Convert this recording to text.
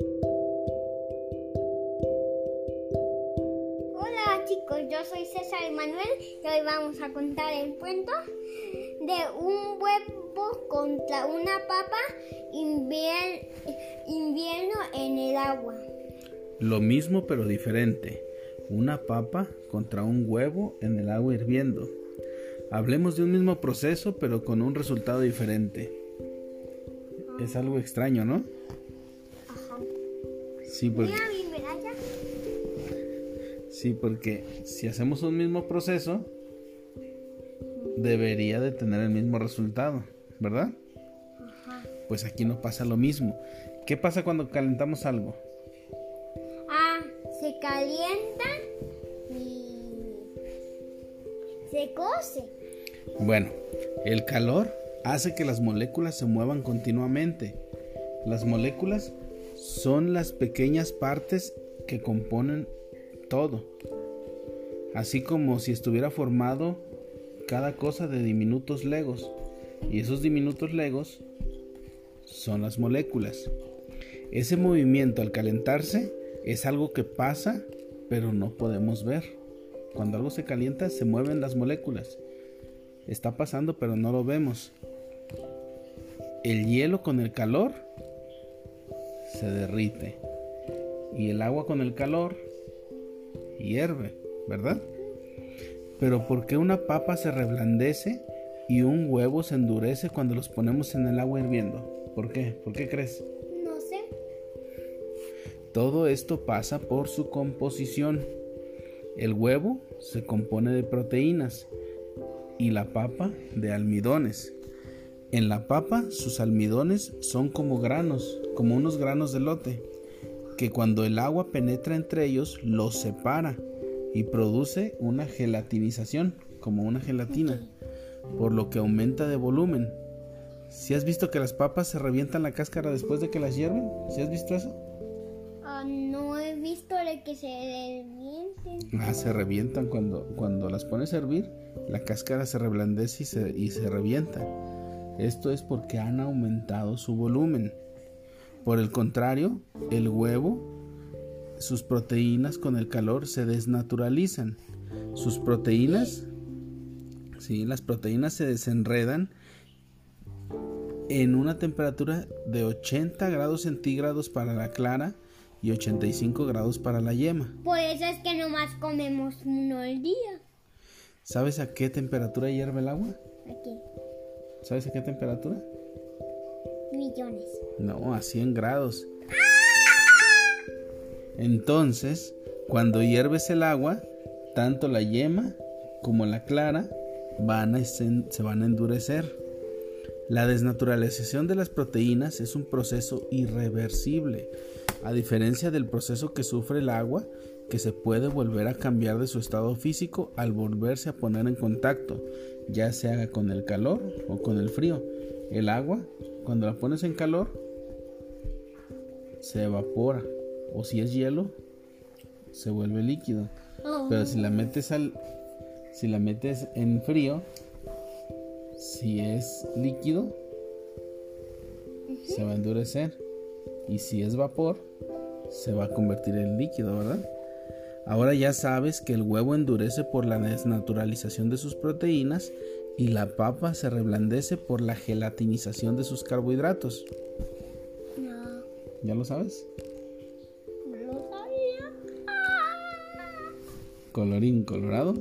Hola chicos, yo soy César Emanuel y hoy vamos a contar el cuento de un huevo contra una papa invier- invierno en el agua. Lo mismo pero diferente. Una papa contra un huevo en el agua hirviendo. Hablemos de un mismo proceso pero con un resultado diferente. Es algo extraño, ¿no? Sí, porque, sí, porque si hacemos un mismo proceso, debería de tener el mismo resultado, ¿verdad? Ajá. Pues aquí no pasa lo mismo. ¿Qué pasa cuando calentamos algo? Ah, se calienta y se cose. Bueno, el calor hace que las moléculas se muevan continuamente. Las moléculas son las pequeñas partes que componen todo. Así como si estuviera formado cada cosa de diminutos legos. Y esos diminutos legos son las moléculas. Ese movimiento al calentarse es algo que pasa, pero no podemos ver. Cuando algo se calienta, se mueven las moléculas. Está pasando, pero no lo vemos. El hielo con el calor se derrite. Y el agua con el calor hierve, ¿verdad? Pero ¿por qué una papa se reblandece y un huevo se endurece cuando los ponemos en el agua hirviendo? ¿Por qué? ¿Por qué crees? No sé. Todo esto pasa por su composición. El huevo se compone de proteínas y la papa de almidones. En la papa sus almidones son como granos, como unos granos de lote, que cuando el agua penetra entre ellos los separa y produce una gelatinización, como una gelatina, por lo que aumenta de volumen. ¿Si has visto que las papas se revientan la cáscara después de que las hierven? ¿Si has visto eso? Ah, no he visto de que se revienten. Ah, se revientan cuando, cuando las pones a hervir, la cáscara se reblandece y se, y se revienta. Esto es porque han aumentado su volumen. Por el contrario, el huevo, sus proteínas con el calor se desnaturalizan. Sus proteínas, sí, las proteínas se desenredan en una temperatura de 80 grados centígrados para la clara y 85 grados para la yema. Por eso es que nomás comemos uno al día. ¿Sabes a qué temperatura hierve el agua? Aquí, ¿Sabes a qué temperatura? millones. No, a 100 grados. Entonces, cuando hierves el agua, tanto la yema como la clara van a se van a endurecer. La desnaturalización de las proteínas es un proceso irreversible, a diferencia del proceso que sufre el agua, que se puede volver a cambiar de su estado físico al volverse a poner en contacto, ya sea con el calor o con el frío. El agua, cuando la pones en calor, se evapora, o si es hielo, se vuelve líquido. Oh, Pero si la metes al si la metes en frío, si es líquido, se va a endurecer. Y si es vapor, se va a convertir en líquido, ¿verdad? Ahora ya sabes que el huevo endurece por la desnaturalización de sus proteínas y la papa se reblandece por la gelatinización de sus carbohidratos. no, ¿Ya lo sabes? no lo sabía. Colorín colorado,